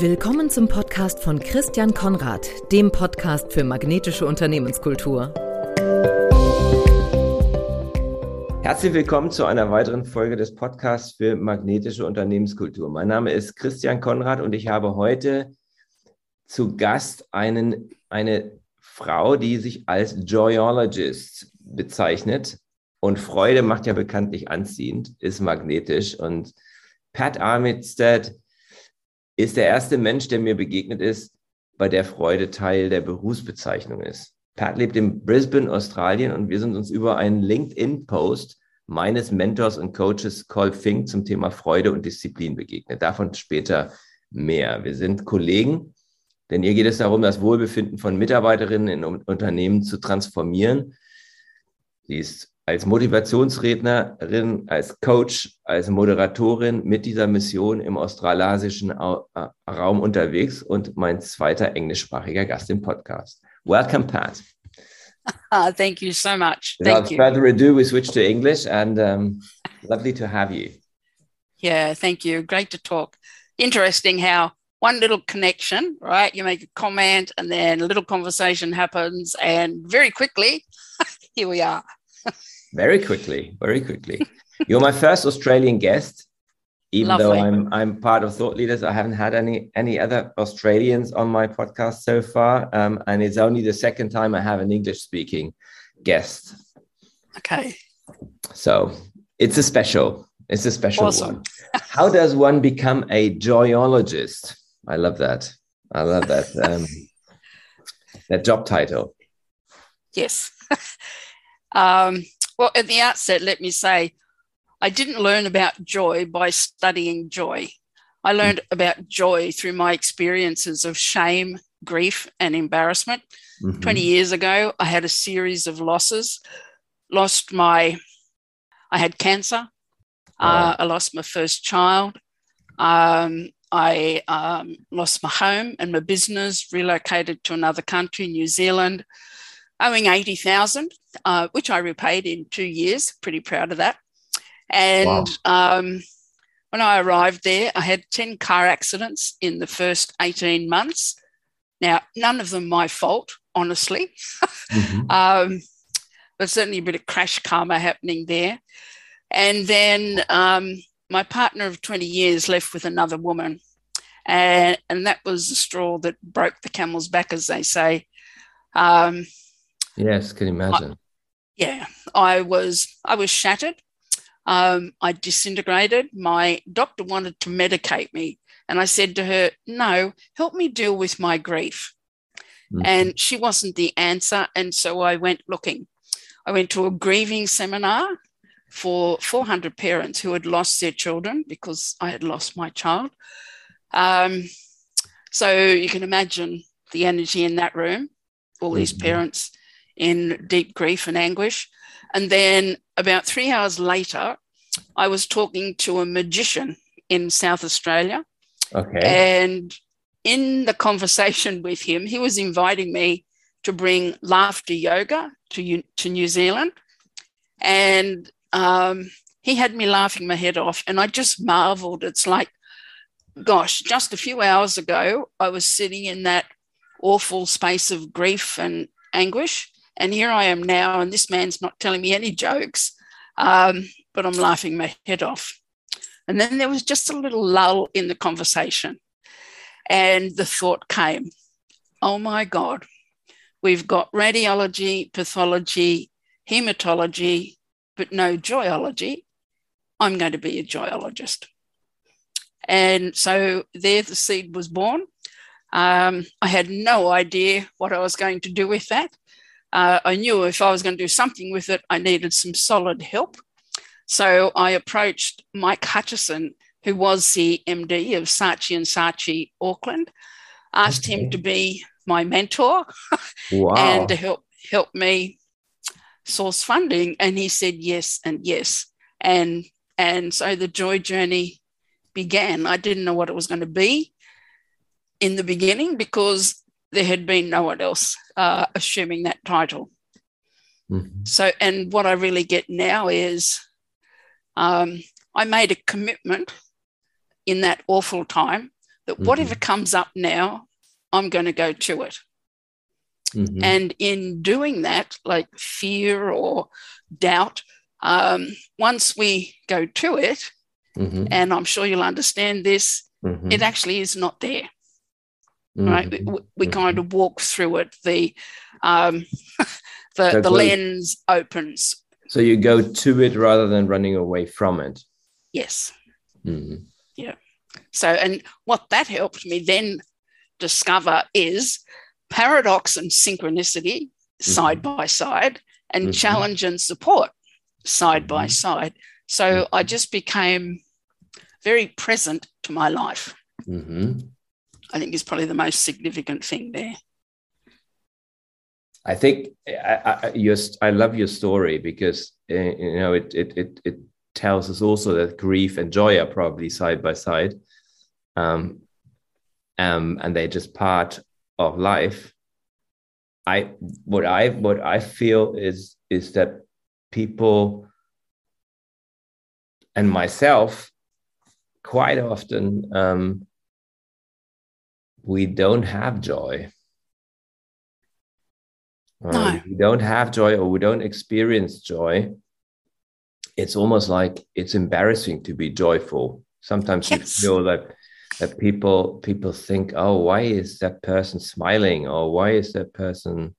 Willkommen zum Podcast von Christian Konrad, dem Podcast für magnetische Unternehmenskultur. Herzlich willkommen zu einer weiteren Folge des Podcasts für magnetische Unternehmenskultur. Mein Name ist Christian Konrad und ich habe heute zu Gast einen, eine Frau, die sich als Joyologist bezeichnet. Und Freude macht ja bekanntlich anziehend, ist magnetisch. Und Pat Armitstead ist der erste Mensch, der mir begegnet ist, bei der Freude Teil der Berufsbezeichnung ist. Pat lebt in Brisbane, Australien und wir sind uns über einen LinkedIn-Post meines Mentors und Coaches Col Fink zum Thema Freude und Disziplin begegnet. Davon später mehr. Wir sind Kollegen, denn hier geht es darum, das Wohlbefinden von Mitarbeiterinnen in Unternehmen zu transformieren. Sie ist als Motivationsrednerin, als Coach, als Moderatorin mit dieser Mission im australasischen äh, Raum unterwegs und mein zweiter englischsprachiger Gast im Podcast. Welcome, Pat. Uh, thank you so much. Without thank further ado, we switch to English and um, lovely to have you. Yeah, thank you. Great to talk. Interesting how one little connection, right? You make a comment and then a little conversation happens, and very quickly, here we are. very quickly, very quickly. You're my first Australian guest. Even Lovely. though I'm I'm part of Thought Leaders, I haven't had any any other Australians on my podcast so far, um, and it's only the second time I have an English speaking guest. Okay. So it's a special. It's a special awesome. one. How does one become a joyologist? I love that. I love that. Um, that job title. Yes. um, well, at the outset, let me say I didn't learn about joy by studying joy. I learned mm-hmm. about joy through my experiences of shame, grief, and embarrassment. Mm-hmm. 20 years ago, I had a series of losses. Lost my, I had cancer. Uh, I lost my first child. Um, I um, lost my home and my business, relocated to another country, New Zealand, owing 80,000, uh, which I repaid in two years. Pretty proud of that. And wow. um, when I arrived there, I had 10 car accidents in the first 18 months. Now, none of them my fault, honestly. Mm-hmm. um, but certainly a bit of crash karma happening there. And then um, my partner of 20 years left with another woman. And, and that was the straw that broke the camel's back, as they say. Um, yes, can imagine. I, yeah, I was I was shattered. Um, I disintegrated. My doctor wanted to medicate me, and I said to her, "No, help me deal with my grief." Mm-hmm. And she wasn't the answer, and so I went looking. I went to a grieving seminar for 400 parents who had lost their children because I had lost my child. Um, so you can imagine the energy in that room, all these mm-hmm. parents in deep grief and anguish. And then about three hours later, I was talking to a magician in South Australia. Okay. And in the conversation with him, he was inviting me to bring laughter yoga to, to New Zealand. And um, he had me laughing my head off. And I just marveled. It's like, gosh, just a few hours ago, I was sitting in that awful space of grief and anguish. And here I am now, and this man's not telling me any jokes, um, but I'm laughing my head off. And then there was just a little lull in the conversation. And the thought came, oh my God, we've got radiology, pathology, hematology, but no joyology. I'm going to be a joyologist. And so there the seed was born. Um, I had no idea what I was going to do with that. Uh, I knew if I was going to do something with it, I needed some solid help. So I approached Mike Hutchison, who was the MD of Saatchi and Saatchi Auckland, asked okay. him to be my mentor wow. and to help help me source funding. And he said yes and yes. And and so the joy journey began. I didn't know what it was going to be in the beginning because there had been no one else uh, assuming that title. Mm-hmm. So, and what I really get now is um, I made a commitment in that awful time that Mhm. whatever comes up now, I'm going to go to it. Mhm. And in doing that, like fear or doubt, um, once we go to it, Mhm. and I'm sure you'll understand this, Mhm. it actually is not there, right? We, Mhm. we kind of walk through it. The um, the, the it lens opens. So you go to it rather than running away from it. Yes. Mhm. So, and what that helped me then discover is paradox and synchronicity side by side, and Mhm. challenge and support side by Mhm. side. So I just became very present to my life. I think is probably the most significant thing there. I think I, I, I love your story because uh, you know it, it it it tells us also that grief and joy are probably side by side, um, um, and they're just part of life. I what I what I feel is is that people and myself quite often um, we don't have joy. Um, No. we don't have joy or we don't experience joy. It's almost like it's embarrassing to be joyful. Sometimes Yes. you feel that that people people think, oh, why is that person smiling or why is that person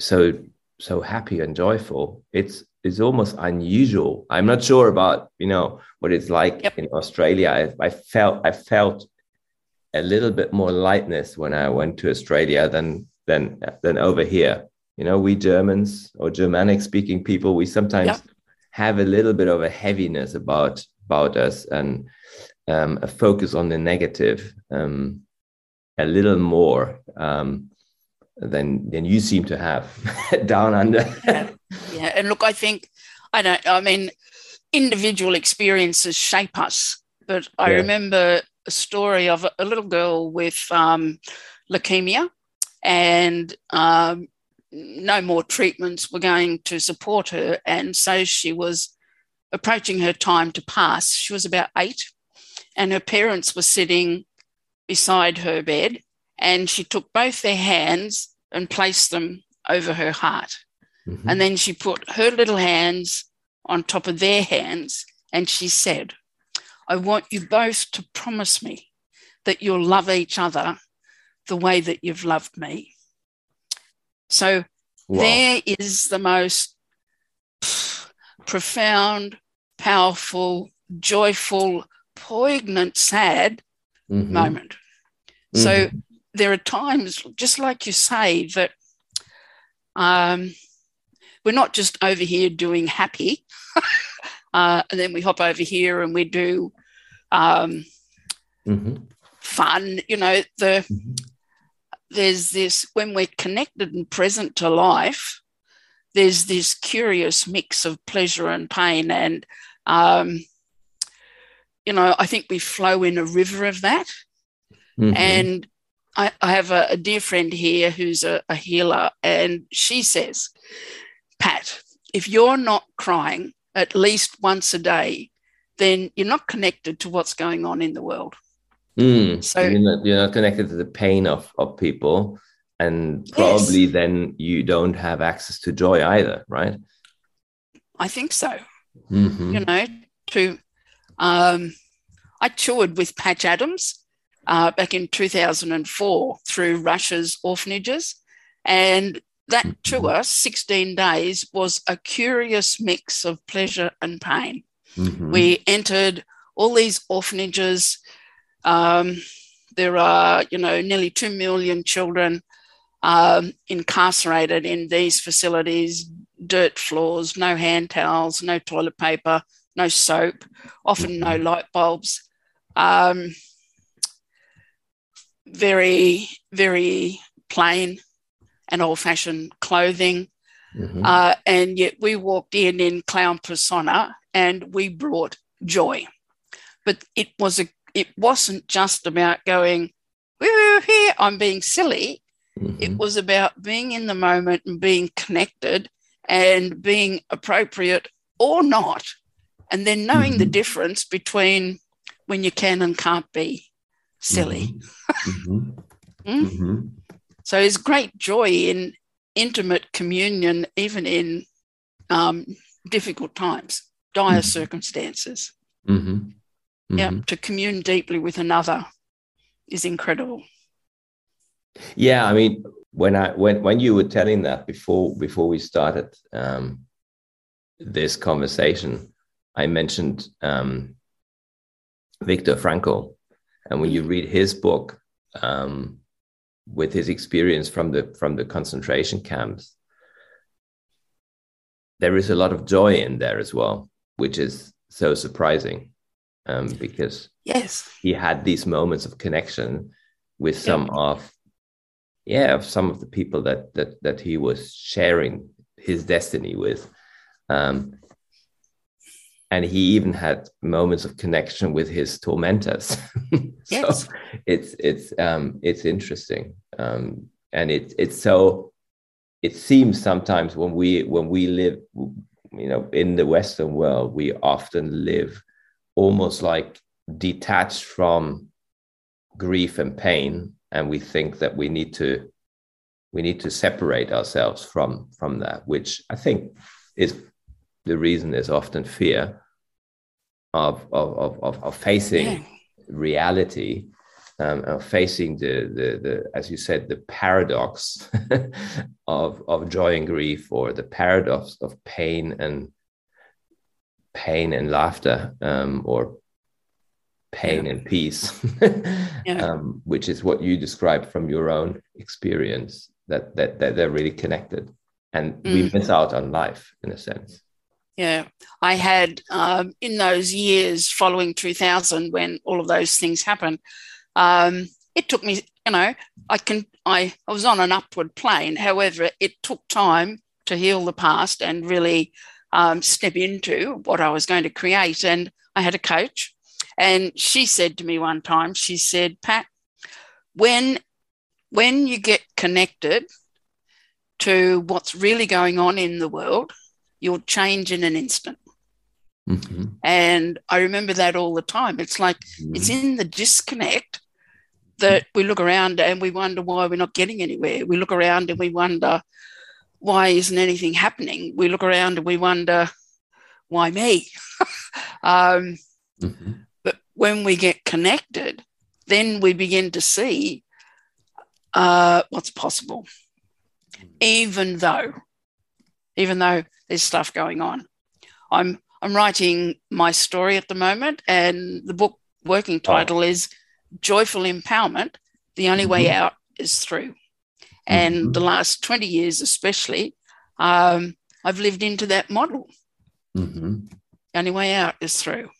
so so happy and joyful? It's it's almost unusual. I'm not sure about you know what it's like Yep. in Australia. I, I felt I felt a little bit more lightness when I went to Australia than than than over here. You know, we Germans or Germanic speaking people, we sometimes Yep. have a little bit of a heaviness about about us and um, a focus on the negative um, a little more um, than than you seem to have down under. Yeah. And look, I think, I don't, I mean, individual experiences shape us. But I Yeah. remember a story of a, little girl with um, leukemia and um, no more treatments were going to support her. And so she was approaching her time to pass. She was about eight, and her parents were sitting beside her bed. And she took both their hands and placed them over her heart. Mhm. And then she put her little hands on top of their hands and she said, I want you both to promise me that you'll love each other the way that you've loved me. So Wow. there is the most profound, powerful, joyful, poignant, sad Mhm. moment. So Mhm. there are times, just like you say, that um, we're not just over here doing happy, uh, and then we hop over here and we do um, Mhm. fun. You know, the Mhm. there's this when we're connected and present to life. There's this curious mix of pleasure and pain, and um, you know, I think we flow in a river of that. Mhm. And I, I have a, a dear friend here who's a, a healer, and she says, Pat, if you're not crying at least once a day, then you're not connected to what's going on in the world. Mm. So- you're not, you're not connected to the pain of, of people and probably then you don't have access to joy either right I think so. Mhm. You know, to um, I toured with Patch Adams uh, back in 2004 through Russia's orphanages, and that Mhm. tour, 16 days, was a curious mix of pleasure and pain. Mhm. We entered all these orphanages. Um, there are, you know, nearly 2 million children um, incarcerated in these facilities, dirt floors, no hand towels, no toilet paper, no soap, often no light bulbs. Um, very, very plain and old fashioned clothing. Mhm. Uh, and yet we walked in in clown persona and we brought joy. But it was a it wasn't just about going, we're here, I'm being silly. It Mhm. was about being in the moment and being connected and being appropriate or not. And then knowing the Mhm. difference between when you can and can't be silly. Mm-hmm. mm? mm-hmm. So there's great joy in intimate communion, even in um, difficult times, dire mm-hmm. circumstances. Mm-hmm. Yeah, to commune deeply with another is incredible. Yeah, I mean, when I when when you were telling that before before we started um, this conversation, I mentioned um, Viktor Frankl, and when you read his book um, with his experience from the from the concentration camps, there is a lot of joy in there as well, which is so surprising um, because yes, he had these moments of connection with some yeah. of yeah of some of the people that that that he was sharing his destiny with um, and he even had moments of connection with his tormentors. So yes. it's it's um it's interesting. Um and it's it's so it seems sometimes when we when we live you know in the western world we often live almost like detached from grief and pain. And we think that we need to we need to separate ourselves from from that which i think is the reason is often fear of of of, of facing reality um, of facing the, the the as you said the paradox of of joy and grief or the paradox of pain and pain and laughter um, or pain yeah. and peace, yeah. um, which is what you described from your own experience that that, that they're really connected, and mm. we miss out on life in a sense. Yeah, I had um, in those years following 2000 when all of those things happened. Um, it took me, you know, I can I, I was on an upward plane. However, it took time to heal the past and really um, step into what I was going to create. And I had a coach and she said to me one time, she said, Pat, when when you get connected to what's really going on in the world, you'll change in an instant. Mm-hmm. And I remember that all the time. It's like mm-hmm. it's in the disconnect that we look around and we wonder why we're not getting anywhere. We look around and we wonder why isn't anything happening. We look around and we wonder why me. um, mm-hmm. But when we get connected, then we begin to see uh, what's possible, even though, even though there's stuff going on. I'm I'm writing my story at the moment, and the book working oh. title oh. is "Joyful Empowerment." The only mm-hmm. way out is through. And mm-hmm. the last 20 years, especially, um, I've lived into that model. Mm-hmm. The only way out is through.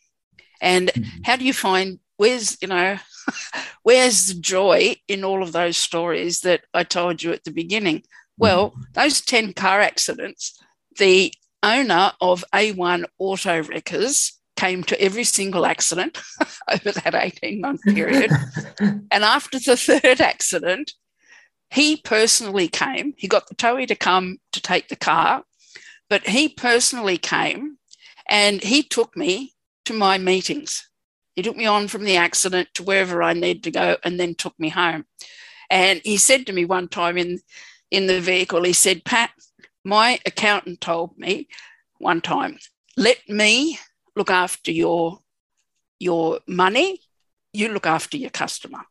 And mm-hmm. how do you find where's, you know, where's the joy in all of those stories that I told you at the beginning? Well, mm-hmm. those 10 car accidents, the owner of A1 Auto Wreckers came to every single accident over that 18 month period. and after the third accident, he personally came. He got the towie to come to take the car, but he personally came and he took me to my meetings. He took me on from the accident to wherever I needed to go and then took me home. And he said to me one time in, in the vehicle, he said, Pat, my accountant told me one time, let me look after your, your money, you look after your customer.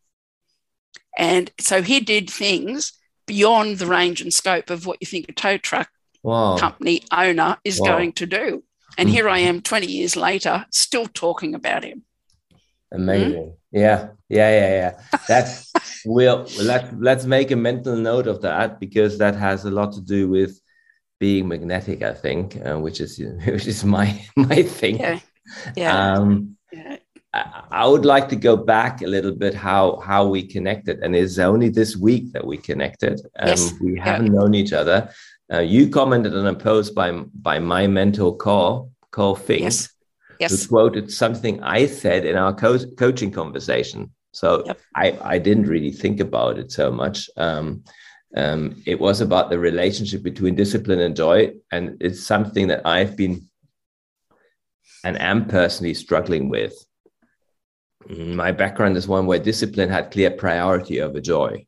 And so he did things beyond the range and scope of what you think a tow truck wow. company owner is wow. going to do. And here I am 20 years later, still talking about him. Amazing. Mm? Yeah. Yeah. Yeah. Yeah. That's we'll let let's make a mental note of that because that has a lot to do with being magnetic, I think, uh, which is which is my my thing. Yeah. Yeah. Um, yeah. I would like to go back a little bit how how we connected, and it's only this week that we connected. Um, yes. We haven't yeah. known each other. Uh, you commented on a post by by my mentor Col Col Fink, yes. Yes. who quoted something I said in our co- coaching conversation. So yep. I I didn't really think about it so much. Um, um, it was about the relationship between discipline and joy, and it's something that I've been and am personally struggling with my background is one where discipline had clear priority over joy.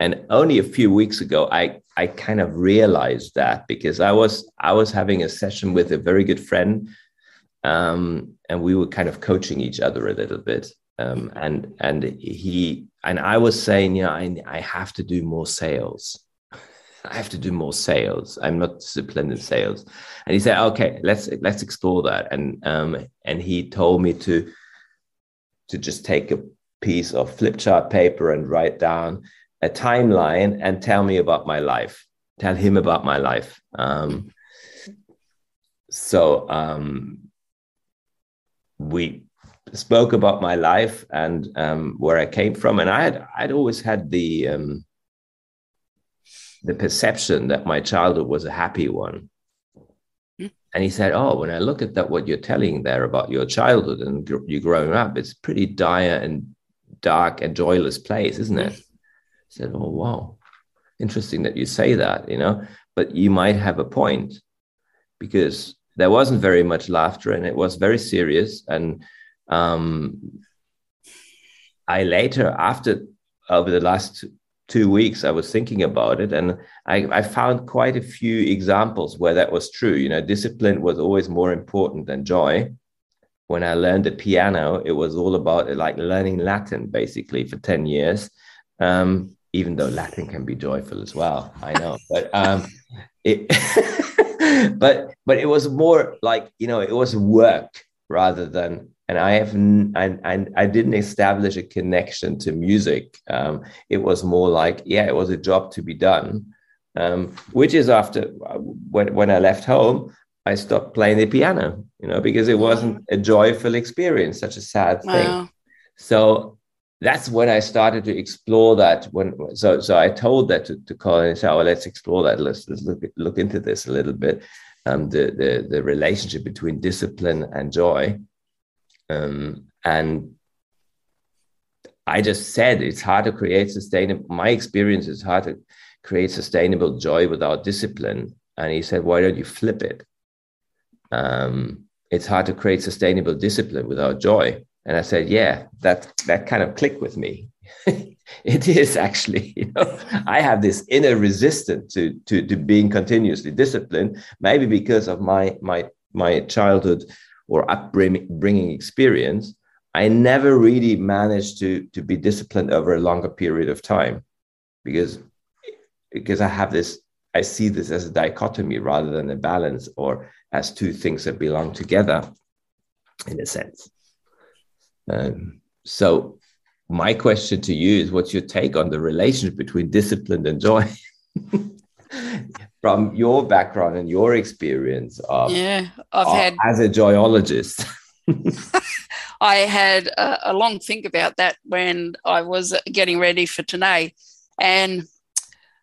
And only a few weeks ago, I, I kind of realized that because I was I was having a session with a very good friend, um, and we were kind of coaching each other a little bit. Um, and and he and I was saying, yeah, I, I have to do more sales. I have to do more sales. I'm not disciplined in sales. And he said, okay, let's let's explore that. And um, and he told me to to just take a piece of flip chart paper and write down a timeline and tell me about my life. Tell him about my life. Um, so um, we spoke about my life and um, where I came from, and I had I'd always had the um, the perception that my childhood was a happy one. Hmm. And he said, "Oh, when I look at that, what you're telling there about your childhood and gr- you growing up, it's pretty dire and dark and joyless place, isn't it?" I said, "Oh, wow, interesting that you say that. You know, but you might have a point because there wasn't very much laughter and it was very serious. And um, I later, after over the last two weeks, I was thinking about it, and I, I, found quite a few examples where that was true. You know, discipline was always more important than joy. When I learned the piano, it was all about like learning Latin basically for 10 years. Um, even though Latin can be joyful as well, I know, but um, it, but but it was more like you know, it was work rather than and I have I, I, I didn't establish a connection to music. Um, it was more like yeah, it was a job to be done, um, which is after when when I left home, I stopped playing the piano, you know, because it wasn't a joyful experience, such a sad thing. Wow. So that's when I started to explore that. When so so I told that to, to Colin and said, "Oh, let's explore that. Let's, let's look look into this a little bit." Um, the the the relationship between discipline and joy um, and I just said it's hard to create sustainable. My experience is hard to create sustainable joy without discipline. And he said, why don't you flip it? Um, it's hard to create sustainable discipline without joy. And I said, yeah, that that kind of clicked with me. it is actually, you know, I have this inner resistance to, to, to being continuously disciplined, maybe because of my my my childhood or upbringing experience, I never really managed to, to be disciplined over a longer period of time because, because I have this, I see this as a dichotomy rather than a balance or as two things that belong together in a sense. Um, so, my question to you is what's your take on the relationship between discipline and joy? from your background and your experience of, yeah, I've of, had as a joyologist. I had a, a, long think about that when I was getting ready for today. And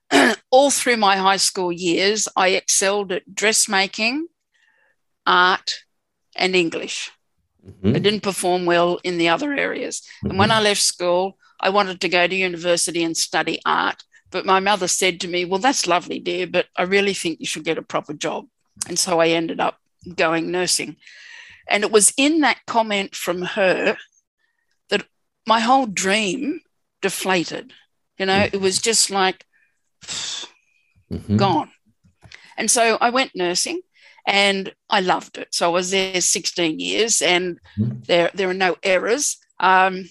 all through my high school years, I excelled at dressmaking, art, and English. Mm-hmm. I didn't perform well in the other areas. Mm-hmm. And when mm-hmm. I left school, I wanted to go to university and study art. But my mother said to me, Well, that's lovely, dear, but I really think you should get a proper job. And so I ended up going nursing. And it was in that comment from her that my whole dream deflated. You know, it was just like mm-hmm. gone. And so I went nursing and I loved it. So I was there 16 years and mm-hmm. there, there are no errors. Um,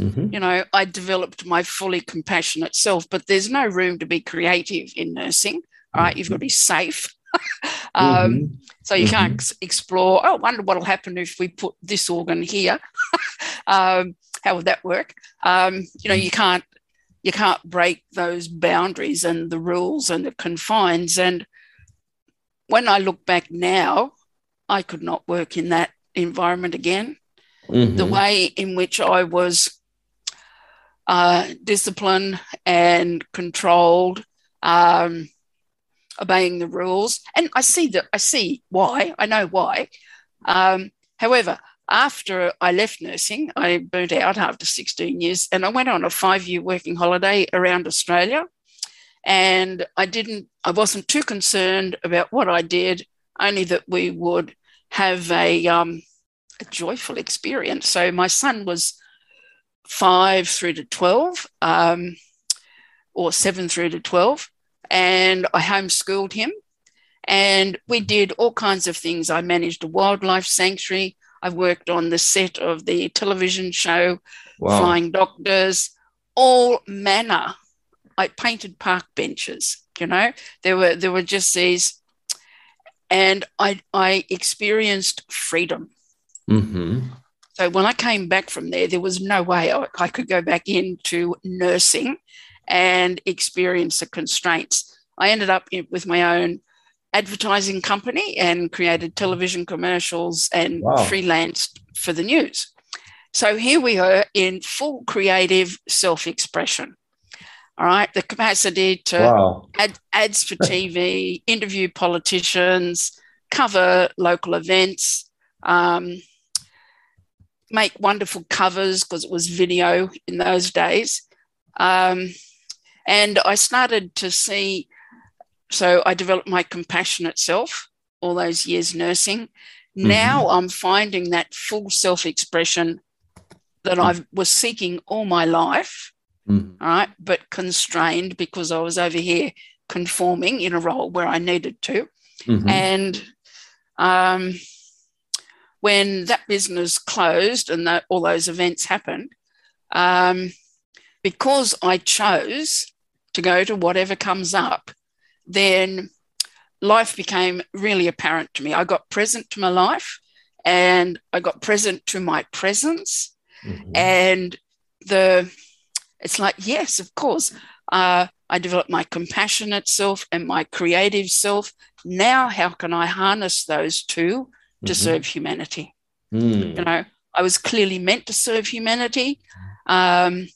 Mm-hmm. You know, I developed my fully compassionate self, but there's no room to be creative in nursing, right? Mm-hmm. You've got to be safe. um, mm-hmm. So you can't mm-hmm. explore, oh, I wonder what will happen if we put this organ here. um, how would that work? Um, you know, you can't you can't break those boundaries and the rules and the confines. And when I look back now, I could not work in that environment again. Mm-hmm. The way in which I was uh, discipline and controlled, um, obeying the rules. And I see that I see why. I know why. Um, however, after I left nursing, I burnt out after 16 years, and I went on a five-year working holiday around Australia. And I didn't. I wasn't too concerned about what I did, only that we would have a, um, a joyful experience. So my son was five through to 12, um, or seven through to 12. And I homeschooled him. And we did all kinds of things. I managed a wildlife sanctuary. I worked on the set of the television show, wow. Flying Doctors, all manner. I painted park benches, you know. There were there were just these and I I experienced freedom. Mm-hmm. So when I came back from there, there was no way I, could go back into nursing and experience the constraints. I ended up with my own advertising company and created television commercials and wow. freelanced for the news. So here we are in full creative self expression. All right, the capacity to wow. add ads for TV, interview politicians, cover local events, um, make wonderful covers because it was video in those days. Um, and I started to see, so I developed my compassionate self all those years nursing. Mm-hmm. Now I'm finding that full self expression that I was seeking all my life Mm. All right. But constrained because I was over here conforming in a role where I needed to. Mm-hmm. And um, when that business closed and that, all those events happened, um, because I chose to go to whatever comes up, then life became really apparent to me. I got present to my life and I got present to my presence. Mm-hmm. And the it's like, yes, of course. Uh, I developed my compassionate self and my creative self. Now, how can I harness those two to mm-hmm. serve humanity? Mm. You know, I was clearly meant to serve humanity, um,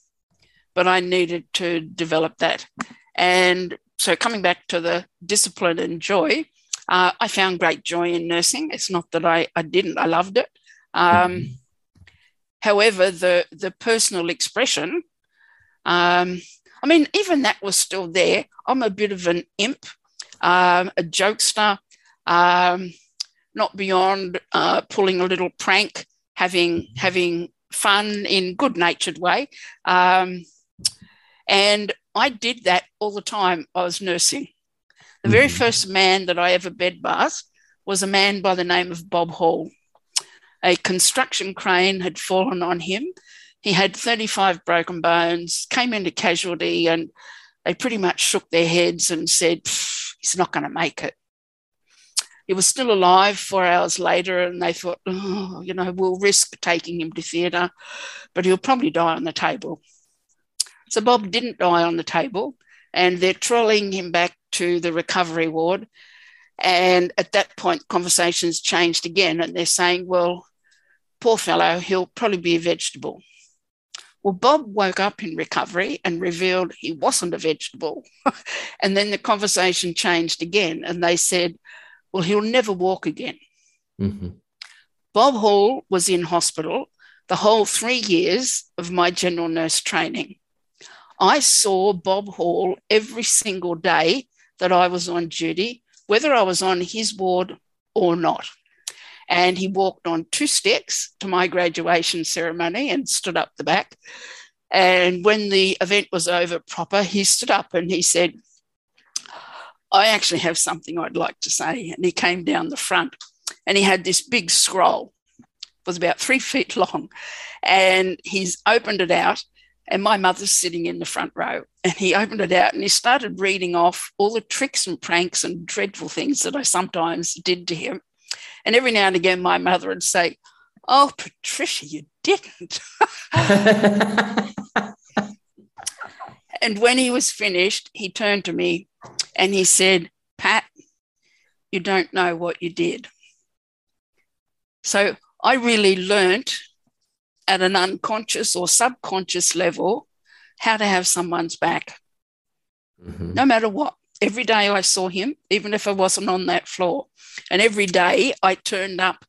but I needed to develop that. And so, coming back to the discipline and joy, uh, I found great joy in nursing. It's not that I, I didn't, I loved it. Um, mm-hmm. However, the, the personal expression um, I mean, even that was still there. I'm a bit of an imp, um, a jokester, um, not beyond uh, pulling a little prank, having having fun in good natured way, um, and I did that all the time. I was nursing. The very mm-hmm. first man that I ever bed bath was a man by the name of Bob Hall. A construction crane had fallen on him he had 35 broken bones, came into casualty, and they pretty much shook their heads and said, he's not going to make it. He was still alive four hours later, and they thought, oh, you know, we'll risk taking him to theatre, but he'll probably die on the table. So Bob didn't die on the table, and they're trolling him back to the recovery ward. And at that point, conversations changed again, and they're saying, well, poor fellow, he'll probably be a vegetable. Well, Bob woke up in recovery and revealed he wasn't a vegetable. and then the conversation changed again, and they said, Well, he'll never walk again. Mm-hmm. Bob Hall was in hospital the whole three years of my general nurse training. I saw Bob Hall every single day that I was on duty, whether I was on his ward or not. And he walked on two sticks to my graduation ceremony and stood up the back. And when the event was over proper, he stood up and he said, I actually have something I'd like to say. And he came down the front and he had this big scroll, it was about three feet long. And he's opened it out. And my mother's sitting in the front row. And he opened it out and he started reading off all the tricks and pranks and dreadful things that I sometimes did to him. And every now and again, my mother would say, Oh, Patricia, you didn't. and when he was finished, he turned to me and he said, Pat, you don't know what you did. So I really learnt at an unconscious or subconscious level how to have someone's back, mm-hmm. no matter what every day I saw him, even if I wasn't on that floor. And every day I turned up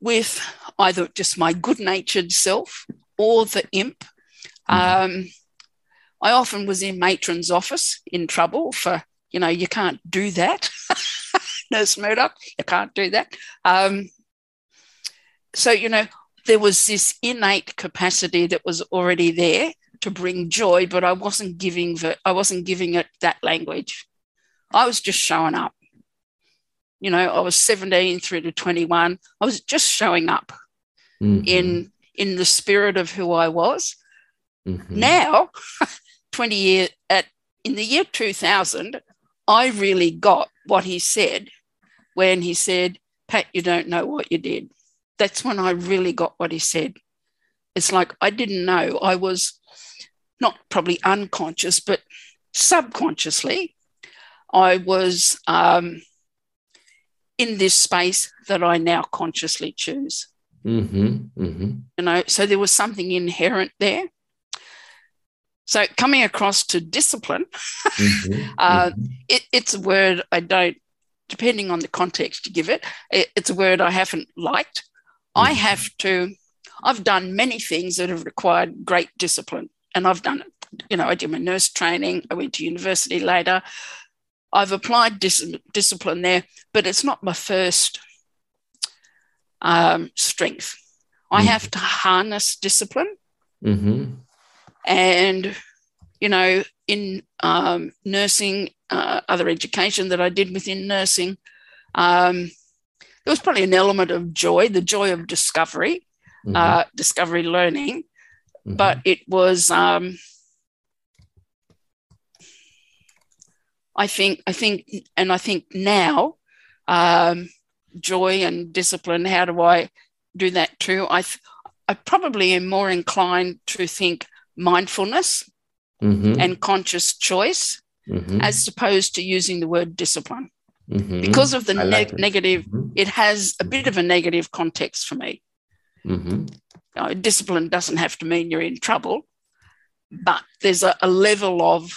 with either just my good natured self or the imp. Mm-hmm. Um, I often was in matron's office in trouble for, you know, you can't do that. Nurse Murdoch, you can't do that. Um, so, you know, there was this innate capacity that was already there to bring joy, but I wasn't giving the, I wasn't giving it that language. I was just showing up. You know, I was 17 through to 21. I was just showing up mm-hmm. in in the spirit of who I was. Mm-hmm. Now, 20 years at in the year 2000, I really got what he said when he said, Pat, you don't know what you did. That's when I really got what he said. It's like I didn't know. I was not probably unconscious, but subconsciously, I was um, in this space that I now consciously choose. Mm-hmm, mm-hmm. You know, so there was something inherent there. So coming across to discipline, mm-hmm, uh, mm-hmm. it, it's a word I don't, depending on the context you give it, it it's a word I haven't liked. I mm-hmm. have to, I've done many things that have required great discipline, and I've done it. You know, I did my nurse training, I went to university later. I've applied dis- discipline there, but it's not my first um, strength. I mm-hmm. have to harness discipline. Mm-hmm. And, you know, in um, nursing, uh, other education that I did within nursing, um, there was probably an element of joy, the joy of discovery, mm-hmm. uh, discovery learning, mm-hmm. but it was, um, I think, I think, and I think now, um, joy and discipline. How do I do that too? I, I probably am more inclined to think mindfulness mm-hmm. and conscious choice mm-hmm. as opposed to using the word discipline. Mm-hmm. Because of the like it. negative, mm-hmm. it has a bit of a negative context for me. Mm-hmm. Discipline doesn't have to mean you're in trouble, but there's a, a level of,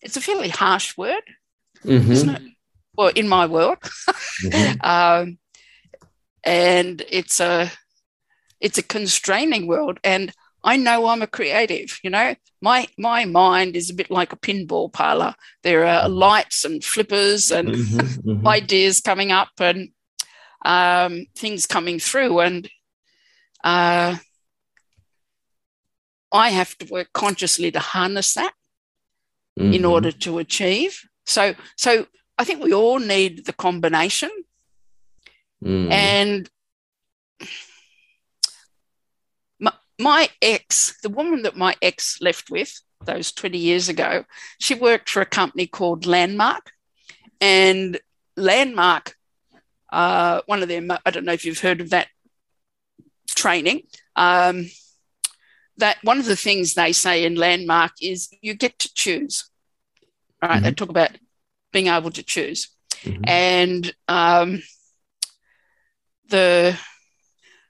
it's a fairly harsh word, mm-hmm. isn't it? Well, in my world. um, and it's a it's a constraining world and I know I'm a creative, you know. My my mind is a bit like a pinball parlor. There are mm-hmm. lights and flippers and mm-hmm, mm-hmm. ideas coming up and um, things coming through, and uh, I have to work consciously to harness that mm-hmm. in order to achieve. So so I think we all need the combination, mm. and my ex, the woman that my ex left with those 20 years ago, she worked for a company called Landmark. And Landmark, uh, one of them, I don't know if you've heard of that training. Um, that one of the things they say in Landmark is you get to choose. Right? Mm-hmm. They talk about being able to choose. Mm-hmm. And um, the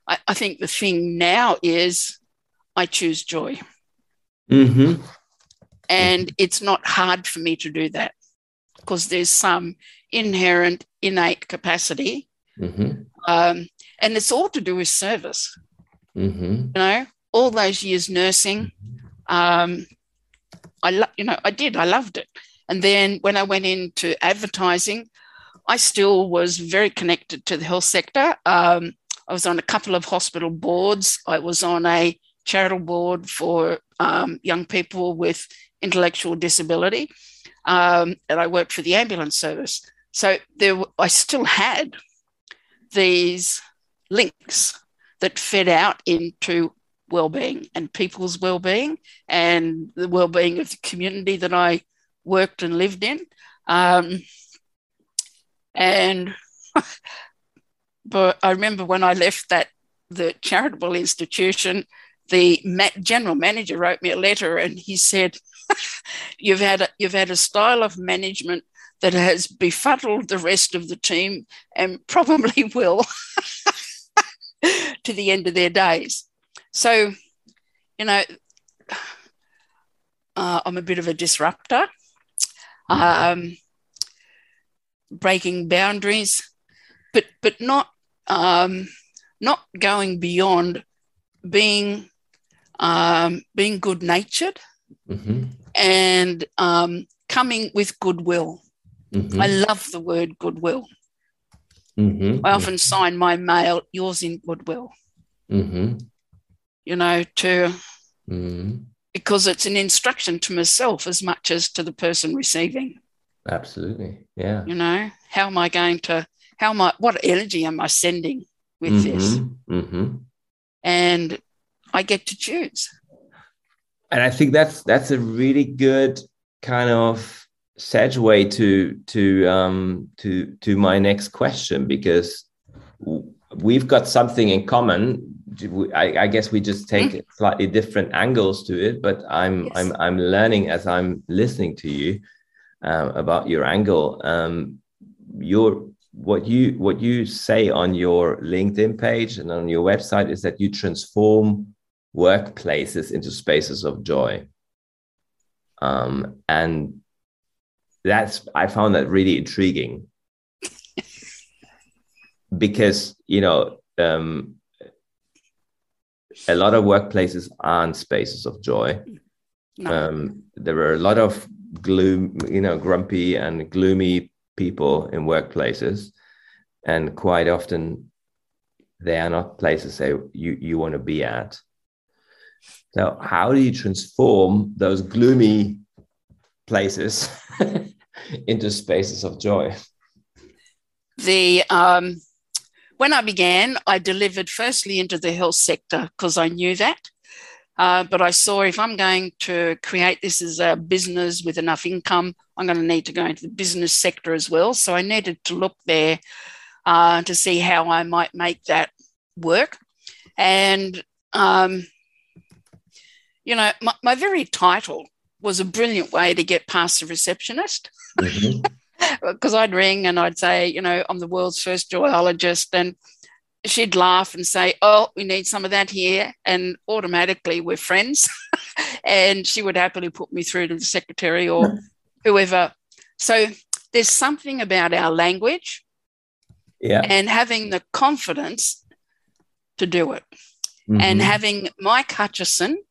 I, I think the thing now is I choose joy. Mm-hmm. And it's not hard for me to do that because there's some inherent, innate capacity. Mm-hmm. Um, and it's all to do with service. Mm-hmm. You know, all those years nursing, um, I lo- you know, I did, I loved it. And then when I went into advertising, I still was very connected to the health sector. Um, I was on a couple of hospital boards. I was on a charitable board for um, young people with intellectual disability, um, and I worked for the ambulance service. So there, I still had these links that fed out into well-being and people's well-being and the well-being of the community that I worked and lived in. Um, and but I remember when I left that the charitable institution, the general manager wrote me a letter and he said, "You've had a, you've had a style of management that has befuddled the rest of the team and probably will to the end of their days." So, you know, uh, I'm a bit of a disruptor, um, breaking boundaries, but but not um, not going beyond being um, being good natured mm-hmm. and um, coming with goodwill. Mm-hmm. I love the word goodwill. Mm-hmm. I often sign my mail, yours in goodwill. Mm-hmm. You know, to Mm-hmm. because it's an instruction to myself as much as to the person receiving. Absolutely. Yeah. You know, how am I going to? How am I? What energy am I sending with this? Mm-hmm. Mm-hmm. And I get to choose. and I think that's that's a really good kind of segue to to um, to to my next question because we've got something in common. I, I guess we just take slightly different angles to it, but I'm Yes. I'm I'm learning as I'm listening to you um, about your angle. Um, your what you what you say on your LinkedIn page and on your website is that you transform workplaces into spaces of joy. Um, and that's I found that really intriguing because you know um, a lot of workplaces aren't spaces of joy. No. Um, there are a lot of gloom, you know, grumpy and gloomy people in workplaces, and quite often they are not places that you you want to be at. So, how do you transform those gloomy places into spaces of joy? the um, when I began, I delivered firstly into the health sector because I knew that. Uh, but I saw if I'm going to create this as a business with enough income, I'm going to need to go into the business sector as well. So I needed to look there uh, to see how I might make that work. And, um, you know, my, my very title was a brilliant way to get past the receptionist because I'd ring and I'd say, you know, I'm the world's first joyologist. And she'd laugh and say, Oh, we need some of that here. And automatically we're friends. and she would happily put me through to the secretary or whoever. So there's something about our language Yeah. and having the confidence to do it. And Mhm. having Mike Hutchison,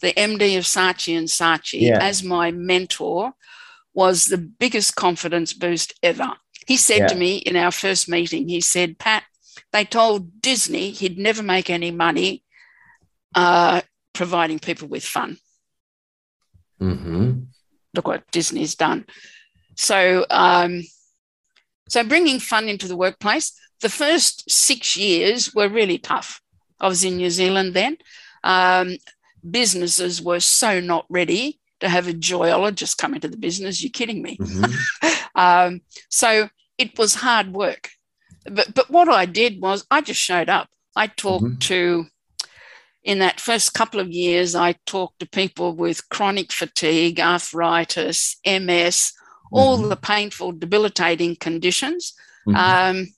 the MD of Saatchi and Saatchi, Yeah. as my mentor was the biggest confidence boost ever. He said to me in our first meeting, he said, Pat, they told Disney he'd never make any money uh, providing people with fun. Mhm. Look what Disney's done. So, um, so bringing fun into the workplace. The first six years were really tough. I was in New Zealand then. Um, businesses were so not ready to have a joyologist come into the business. You're kidding me. Mhm. Um, so it was hard work. But, but what I did was I just showed up. I talked Mhm. to, in that first couple of years, I talked to people with chronic fatigue, arthritis, MS, all Mhm. the painful, debilitating conditions. Mhm. Um,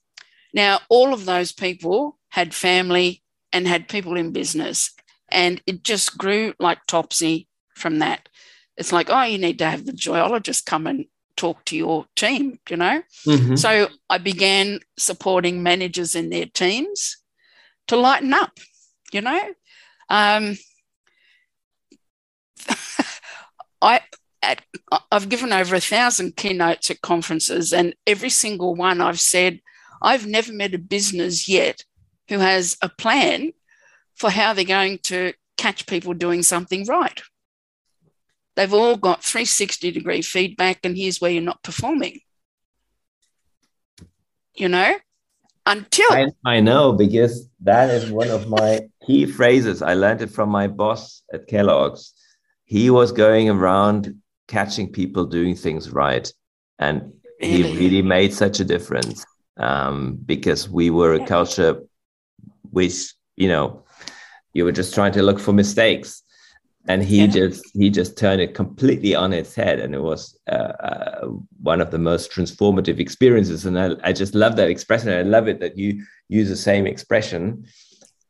now, all of those people had family and had people in business, and it just grew like topsy from that. It's like, oh, you need to have the joyologist come and talk to your team, you know? Mhm. So I began supporting managers in their teams to lighten up, you know? Um, I, at, I've given over a thousand keynotes at conferences, and every single one I've said, I've never met a business yet who has a plan for how they're going to catch people doing something right. They've all got 360 degree feedback, and here's where you're not performing. You know, until I, I know because that is one of my key phrases. I learned it from my boss at Kellogg's. He was going around catching people doing things right. And he Really? really made such a difference um, because we were a culture which, you know, you were just trying to look for mistakes. And he Yeah. just he just turned it completely on its head, and it was uh, uh, one of the most transformative experiences. And I, I just love that expression. I love it that you use the same expression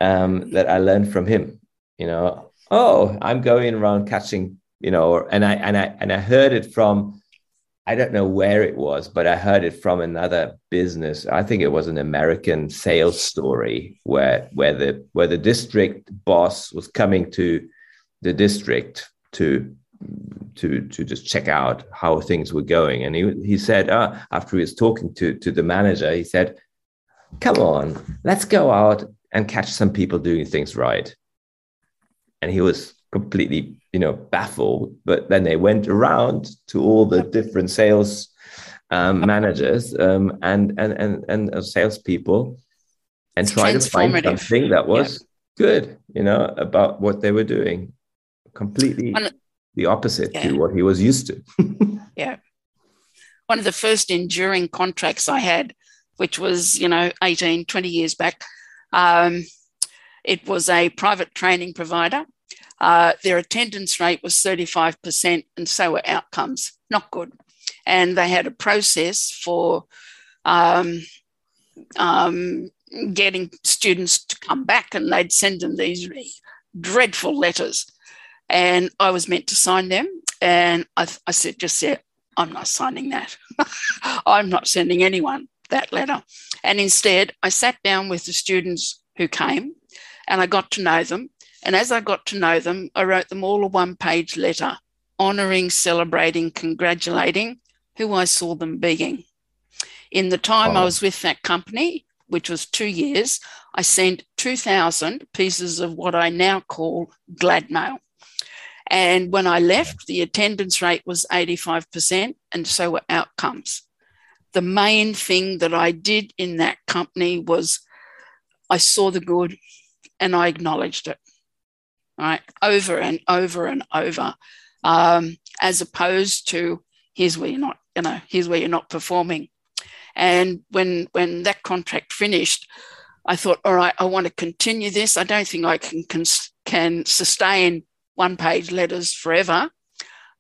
um, that I learned from him. You know, oh, I'm going around catching, you know, or, and I and I and I heard it from, I don't know where it was, but I heard it from another business. I think it was an American sales story where where the where the district boss was coming to the district to to to just check out how things were going, and he he said uh, after he was talking to to the manager, he said come on, let's go out and catch some people doing things right. And he was completely, you know, baffled. But then they went around to all the different sales um, managers um, and and and and uh, salespeople and try to find something that was yeah. good, you know, about what they were doing. Completely One, the opposite yeah. to what he was used to. yeah. One of the first enduring contracts I had, which was, you know, 18, 20 years back, um, it was a private training provider. Uh, their attendance rate was 35%, and so were outcomes. Not good and they had a process for um, um, getting students to come back, and they'd send them these dreadful letters, and I was meant to sign them, and I, I said, just said, I'm not signing that. I'm not sending anyone that letter. And instead, I sat down with the students who came and I got to know them. And as I got to know them, I wrote them all a one page letter honouring, celebrating, congratulating, who I saw them being. In the time oh. I was with that company, which was two years, I sent 2,000 pieces of what I now call glad mail. And when I left, the attendance rate was 85%, and so were outcomes. The main thing that I did in that company was I saw the good and I acknowledged it, right? Over and over and over, um, as opposed to here's where you're not you know, here's where you're not performing. And when when that contract finished, I thought, all right, I want to continue this. I don't think I can can, can sustain one page letters forever,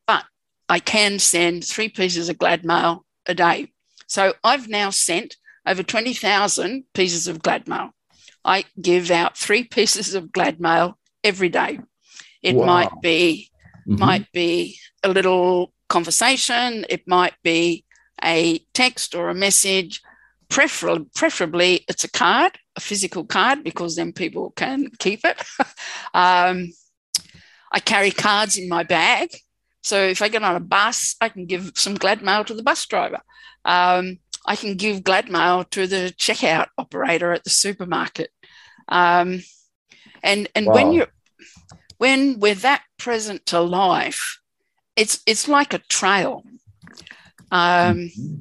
but I can send three pieces of glad mail a day. So I've now sent over 20,000 pieces of glad mail. I give out three pieces of glad mail every day. It wow. might be mm-hmm. might be a little conversation, it might be a text or a message. Prefer- preferably, it's a card, a physical card, because then people can keep it. um, I carry cards in my bag. So if I get on a bus, I can give some glad mail to the bus driver. Um, I can give glad mail to the checkout operator at the supermarket. Um, and and wow. when you when we're that present to life, it's it's like a trail. Um, mm-hmm.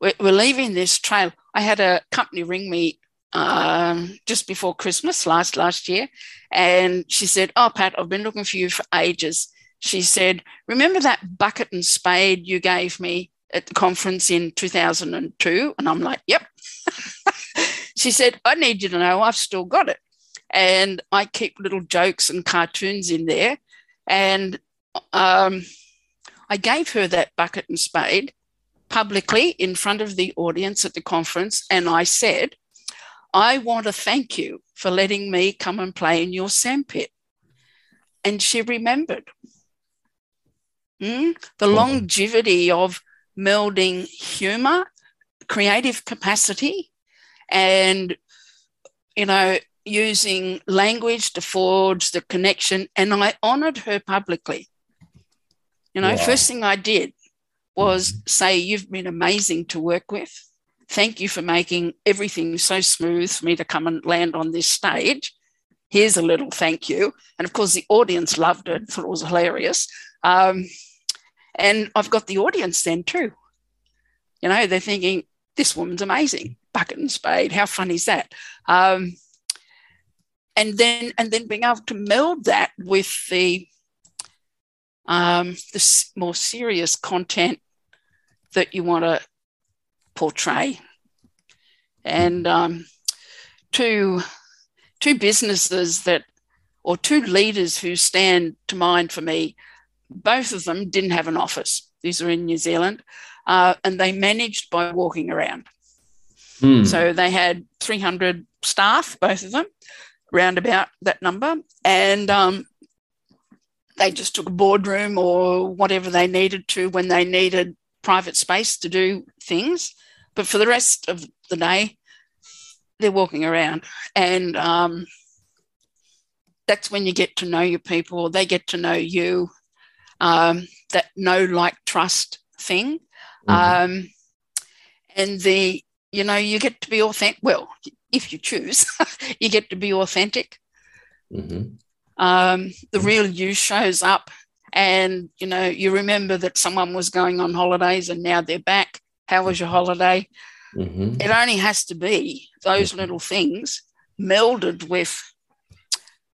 we're, we're, leaving this trail. I had a company ring me um, just before Christmas last last year, and she said, "Oh, Pat, I've been looking for you for ages." She said, "Remember that bucket and spade you gave me at the conference in 2002?" And I'm like, "Yep." she said, "I need you to know I've still got it." And I keep little jokes and cartoons in there. And um, I gave her that bucket and spade publicly in front of the audience at the conference, and I said, I want to thank you for letting me come and play in your sandpit. And she remembered mm? the longevity of melding humor, creative capacity, and, you know, using language to forge the connection. And I honored her publicly. You know, wow. first thing I did was mm-hmm. say, You've been amazing to work with. Thank you for making everything so smooth for me to come and land on this stage. Here's a little thank you. And of course, the audience loved it, thought it was hilarious. Um, and I've got the audience then too. You know, they're thinking, this woman's amazing. Bucket and spade. How fun is that? Um, and then and then being able to meld that with the um, the more serious content that you want to portray. And um, two, two businesses that, or two leaders who stand to mind for me, both of them didn't have an office. These are in New Zealand, uh, and they managed by walking around. Hmm. So they had 300 staff, both of them, round about that number. And um, they just took a boardroom or whatever they needed to when they needed private space to do things. But for the rest of the day, they're walking around. And um, that's when you get to know your people, they get to know you, um, that know, like, trust thing. Mm-hmm. Um, and the, you know, you get to be authentic. Well, if you choose, you get to be authentic. Mm-hmm. Um, the real you shows up, and you know you remember that someone was going on holidays and now they're back. How was your holiday? Mm-hmm. It only has to be those little things melded with.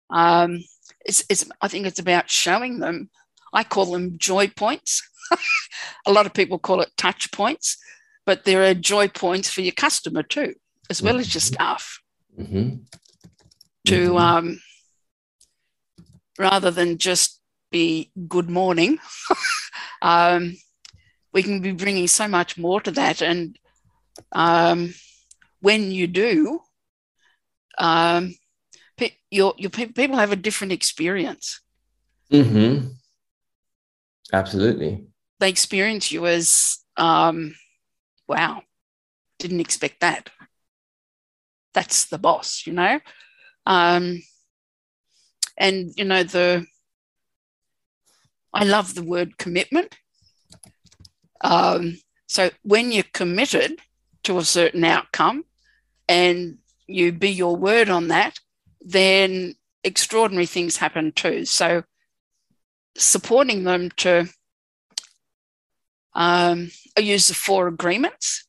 Um, it's, it's. I think it's about showing them. I call them joy points. a lot of people call it touch points, but there are joy points for your customer too, as well as your Mhm. staff. Mm-hmm. To Mhm. um, rather than just be good morning, um, we can be bringing so much more to that. And um, when you do, um, pe- your your pe- people have a different experience. Mm-hmm. Absolutely. They experience you as, um, wow, didn't expect that. That's the boss, you know. Um, and you know the. I love the word commitment. Um, so when you're committed to a certain outcome, and you be your word on that, then extraordinary things happen too. So supporting them to um, I use the four agreements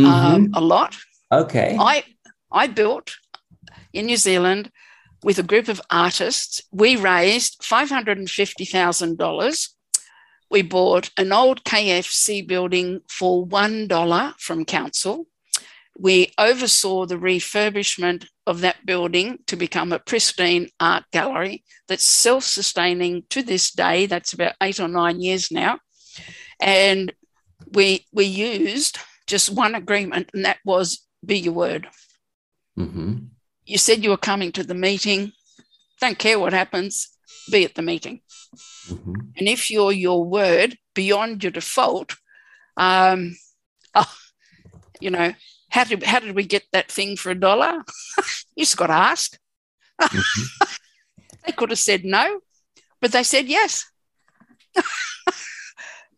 um, a lot. okay. I I built in New Zealand with a group of artists. We raised five hundred and fifty thousand dollars. We bought an old KFC building for one dollar from council. We oversaw the refurbishment of that building to become a pristine art gallery that's self-sustaining to this day. That's about eight or nine years now, and we we used just one agreement, and that was be your word. mm-hmm. You said you were coming to the meeting. Don't care what happens, be at the meeting. Mm-hmm. And if you're your word beyond your default, um, oh, you know, how did how did we get that thing for a dollar? you just got to ask. Mm-hmm. They could have said no, but they said yes.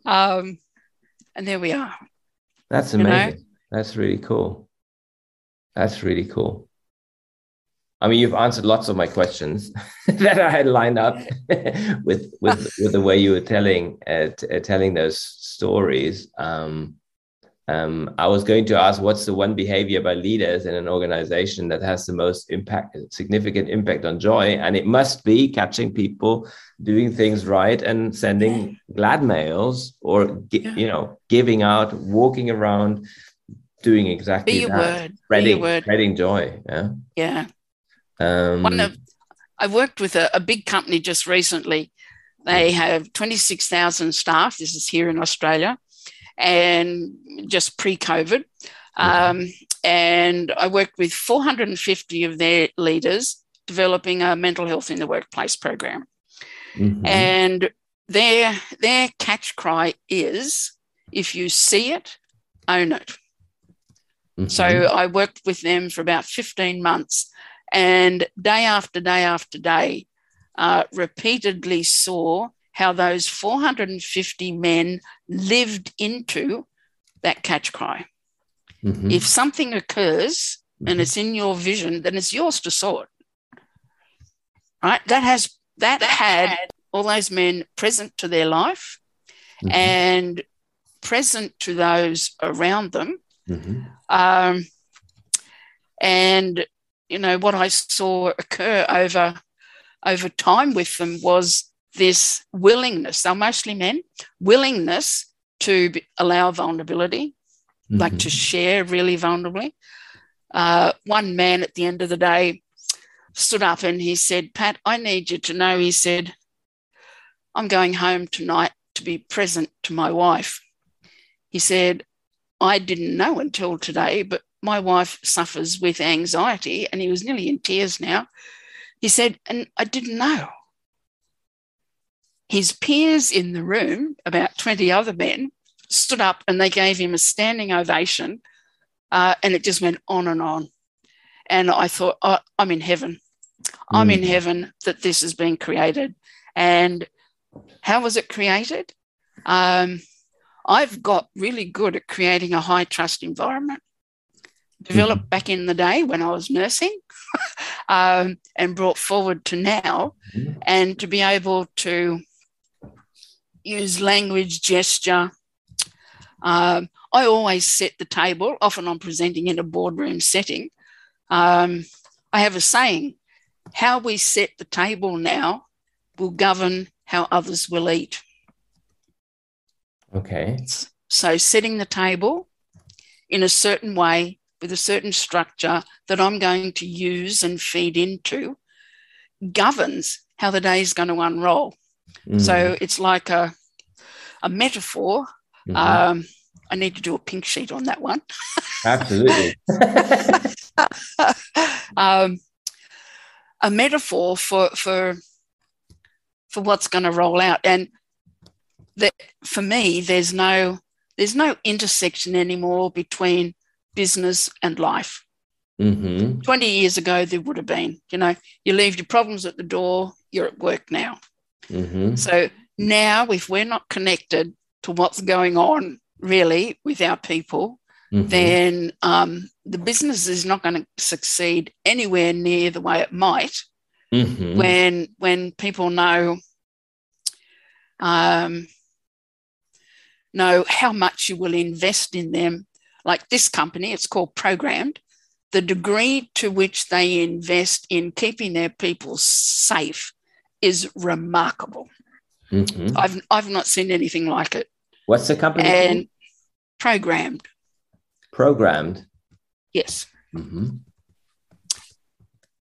um, and there we are. That's You know? amazing. That's really cool. That's really cool. I mean, you've answered lots of my questions that I had lined up with with with the way you were telling uh, t- uh, telling those stories. Um, um, I was going to ask, what's the one behavior by leaders in an organization that has the most impact, significant impact on joy? And it must be catching people doing things right and sending glad mails or gi- Yeah. you know giving out, walking around, doing exactly your that, word. Be spreading, spreading joy. Yeah. Yeah. Um, One of I worked with a, a big company just recently. They have 26,000 staff. This is here in Australia and just pre COVID. Um, and I worked with 450 of their leaders developing a mental health in the workplace program. mhm. And their, their catch cry is if you see it, own it. So Mhm. I worked with them for about 15 months and day after day after day, uh, repeatedly saw how those 450 men lived into that catch cry. Mhm. If something occurs and Mhm. it's in your vision, then it's yours to sort. Right? That has that, had all those men present to their life Mhm. and present to those around them Mhm. um, and you know what I saw occur over over time with them was this willingness. They're mostly men, willingness to be, allow vulnerability, like to Mhm. share really vulnerably. Uh, one man at the end of the day stood up and he said, "Pat, I need you to know." He said, "I'm going home tonight to be present to my wife." He said, I didn't know until today, but my wife suffers with anxiety, and he was nearly in tears now. He said, and I didn't know. His peers in the room, about 20 other men, stood up and they gave him a standing ovation, uh, and it just went on and on. And I thought, oh, I'm in heaven. I'm in Mm. heaven that this has been created. And how was it created? Um, I've got really good at creating a high trust environment. Developed mm-hmm. back in the day when I was nursing um, and brought forward to now, mm-hmm. and to be able to use language, gesture. Um, I always set the table, often I'm presenting in a boardroom setting. Um, I have a saying how we set the table now will govern how others will eat. Okay. So, setting the table in a certain way with a certain structure that I'm going to use and feed into governs how the day is going to unroll. Mm. So, it's like a, a metaphor. Mm-hmm. Um, I need to do a pink sheet on that one. Absolutely. um, a metaphor for for for what's going to roll out. And that for me, there's no there's no intersection anymore between business and life. Mm-hmm. 20 years ago, there would have been, you know, you leave your problems at the door, you're at work now. Mm-hmm. So now, if we're not connected to what's going on really with our people, mm-hmm. then um, the business is not going to succeed anywhere near the way it might mm-hmm. when when people know um, know how much you will invest in them. Like this company, it's called Programmed. The degree to which they invest in keeping their people safe is remarkable. Mm-hmm. I've I've not seen anything like it. What's the company? And called? programmed. Programmed. Yes. Mm-hmm.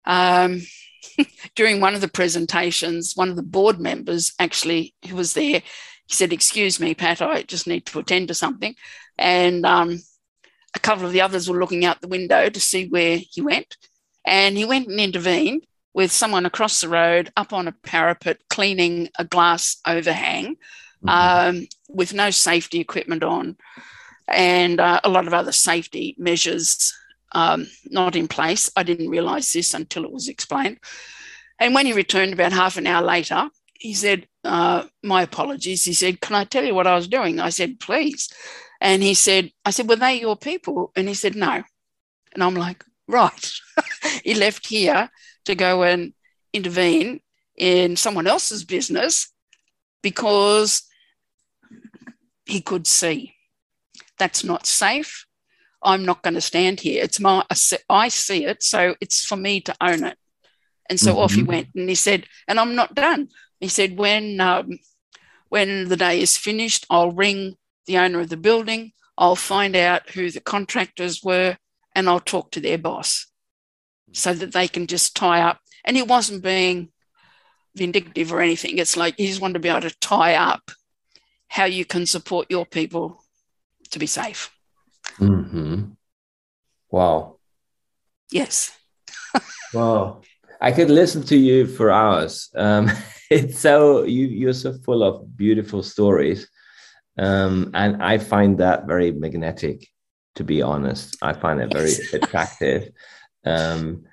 Um, during one of the presentations, one of the board members actually who was there, he said, "Excuse me, Pat, I just need to attend to something," and um, a couple of the others were looking out the window to see where he went, and he went and intervened with someone across the road up on a parapet cleaning a glass overhang mm-hmm. um, with no safety equipment on and uh, a lot of other safety measures um, not in place. I didn't realize this until it was explained. And when he returned about half an hour later, he said, uh, My apologies. He said, Can I tell you what I was doing? I said, Please. And he said, I said, Were they your people? And he said, No. And I'm like, Right. he left here to go and intervene in someone else's business because he could see that's not safe. I'm not going to stand here. It's my, I see it. So it's for me to own it. And so mm-hmm. off he mm-hmm. went and he said, and I'm not done. He said, when, um, when the day is finished, I'll ring the owner of the building. I'll find out who the contractors were and I'll talk to their boss so that they can just tie up. And he wasn't being vindictive or anything. It's like he just wanted to be able to tie up how you can support your people to be safe. Mm-hmm. Wow. Yes. wow. I could listen to you for hours. Um, it's so you you're so full of beautiful stories, um, and I find that very magnetic. To be honest, I find it very yes. attractive. Um,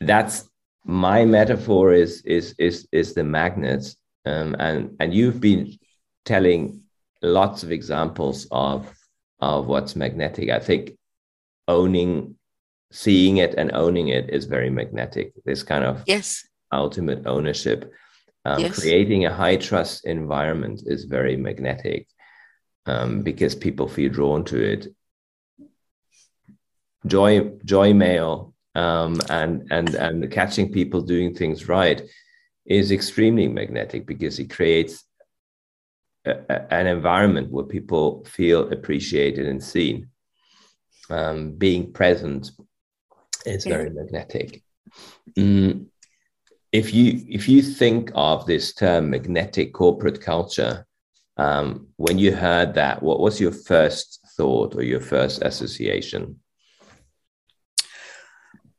that's my metaphor is is is is the magnets, um, and and you've been telling lots of examples of of what's magnetic. I think owning, seeing it and owning it is very magnetic. This kind of yes ultimate ownership. Um, yes. Creating a high trust environment is very magnetic um, because people feel drawn to it. Joy, joy mail, um, and and and catching people doing things right is extremely magnetic because it creates a, an environment where people feel appreciated and seen. Um, being present is very magnetic. Mm, if you if you think of this term magnetic corporate culture, um, when you heard that, what was your first thought or your first association?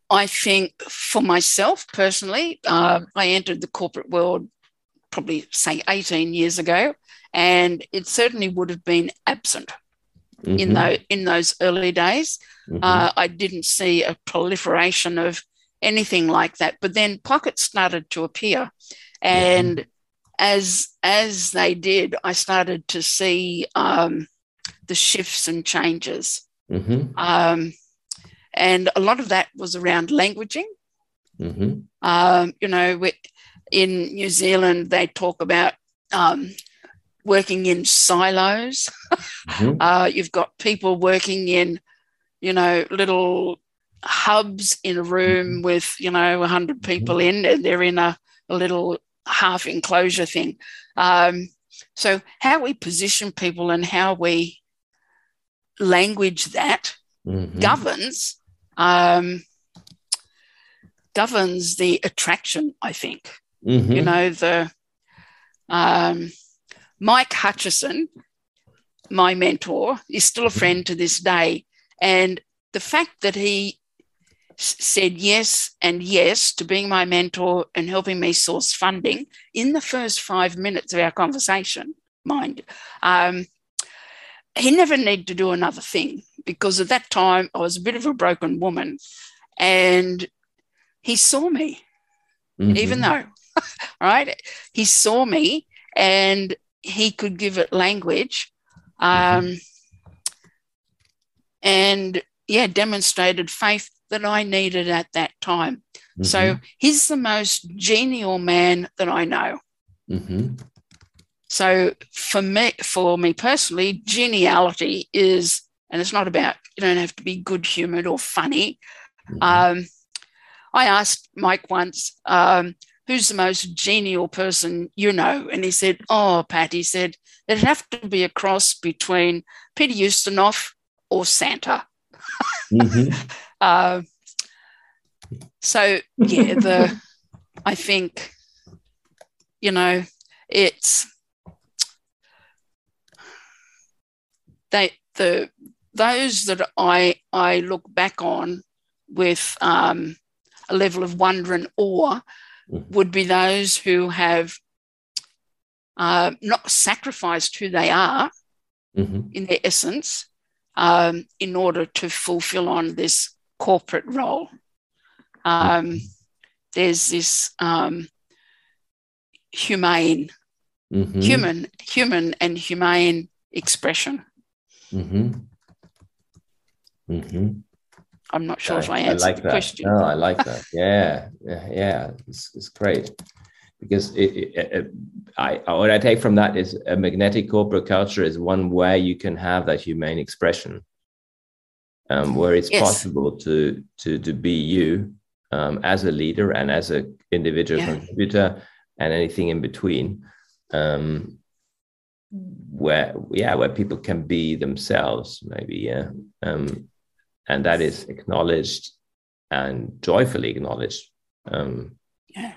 I think for myself personally, uh, I entered the corporate world probably say 18 years ago and it certainly would have been absent mm-hmm. in those in those early days. Mm-hmm. Uh, I didn't see a proliferation of anything like that. But then pockets started to appear, and as as they did, I started to see um, the shifts and changes. Mm-hmm. Um, and a lot of that was around languaging. Mm-hmm. Um, you know, we, in New Zealand, they talk about um, working in silos. Mm-hmm. uh, you've got people working in, you know, little hubs in a room mm-hmm. with, you know, 100 mm-hmm. people in, and they're in a, a little half enclosure thing. Um, so, how we position people and how we language that mm-hmm. governs um, governs the attraction. I think mm-hmm. you know the um, Mike Hutchison, my mentor, is still a mm-hmm. friend to this day, and the fact that he said yes and yes to being my mentor and helping me source funding in the first five minutes of our conversation, mind. Um, he never needed to do another thing because at that time I was a bit of a broken woman and he saw me, mm-hmm. even though, right? He saw me and he could give it language. Um, mm-hmm. And yeah, demonstrated faith that I needed at that time. Mm-hmm. So he's the most genial man that I know. Mm-hmm. So for me, for me personally, geniality is, and it's not about you don't have to be good humored or funny. Mm-hmm. Um, I asked Mike once, um, "Who's the most genial person you know?" And he said, "Oh, Pat." He said it'd have to be a cross between Peter Ustinov or Santa. Mm-hmm. uh, so yeah, the I think you know it's they the those that I I look back on with um, a level of wonder and awe mm. would be those who have uh, not sacrificed who they are mm-hmm. in their essence um, in order to fulfill on this corporate role. Um, there's this um, humane, mm-hmm. human, human and humane expression Mm-hmm. Mm-hmm. I'm not sure I, if I answered I like the that. question. No, I like that. Yeah, yeah, yeah. It's, it's great because it, it, it, I what I take from that is a magnetic corporate culture is one way you can have that humane expression, um, where it's yes. possible to to to be you um, as a leader and as an individual yeah. contributor and anything in between. Um, where yeah where people can be themselves maybe yeah um, and that is acknowledged and joyfully acknowledged um, yeah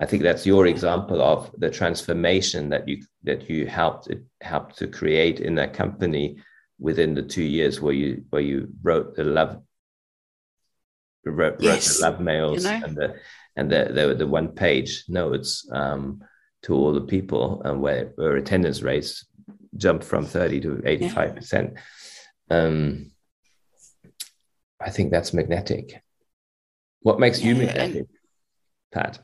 i think that's your example of the transformation that you that you helped helped to create in that company within the two years where you where you wrote the love wrote, yes. the love mails you know? and the and the, the the one page notes um, to all the people and where, where attendance rates jumped from 30 to 85%. Um, I think that's magnetic. What makes you magnetic, Pat?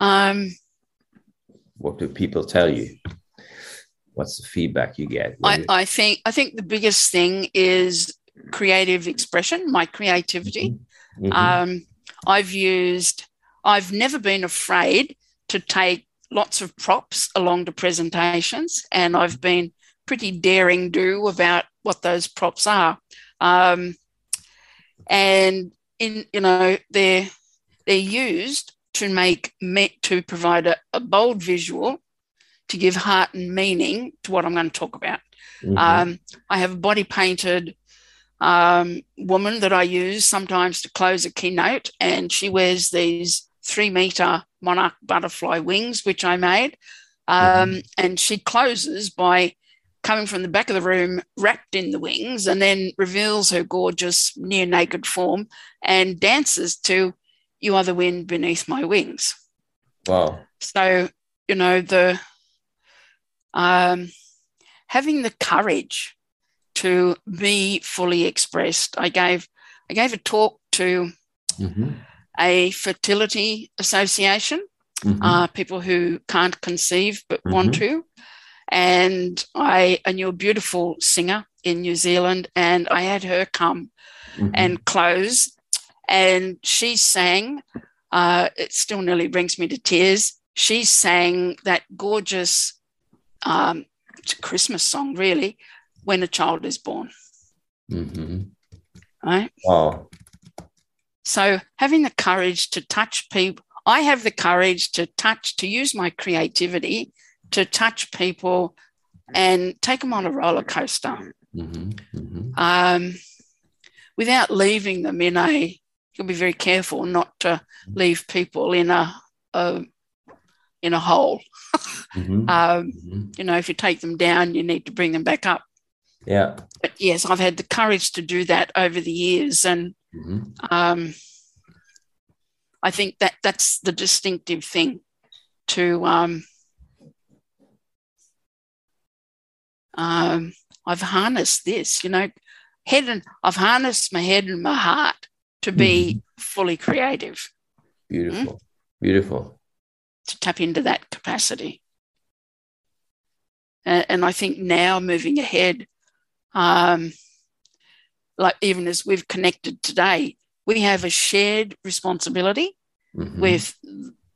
Um, what do people tell you? What's the feedback you get? I, I, think I think the biggest thing is creative expression, my creativity. Mm-hmm. Mm-hmm. Um, I've used I've never been afraid to take lots of props along to presentations, and I've been pretty daring do about what those props are. Um, and in you know they're they're used to make to provide a, a, bold visual to give heart and meaning to what I'm going to talk about. Mm-hmm. Um, I have a body painted um, woman that I use sometimes to close a keynote, and she wears these three meter monarch butterfly wings, which I made. Um, mm-hmm. And she closes by coming from the back of the room, wrapped in the wings, and then reveals her gorgeous near naked form and dances to You Are the Wind Beneath My Wings. Wow. So, you know, the um, having the courage to be fully expressed. I gave I gave a talk to mm-hmm a fertility association, mm-hmm. uh, people who can't conceive but mm-hmm. want to. And I, I knew a beautiful singer in New Zealand, and I had her come Mhm. and close, and she sang. Uh, it still nearly brings me to tears. She sang that gorgeous um, it's a Christmas song, really, when a child is born. Mm-hmm. Right. Wow. So having the courage to touch people, I have the courage to touch, to use my creativity to touch people and take them on a roller coaster Mhm. Mhm. um, without leaving them in a, you'll be very careful not to leave people in a, a in a hole. Mhm. Um, Mhm. you know, if you take them down, you need to bring them back up. Yeah. But yes, I've had the courage to do that over the years, and Mhm. um, I think that that's the distinctive thing to um, um, I've harnessed this, you know, head and I've harnessed my head and my heart to be fully creative, Beautiful. Beautiful. To tap into that capacity. And, and I think now moving ahead, um, like even as we've connected today, we have a shared responsibility Mhm. with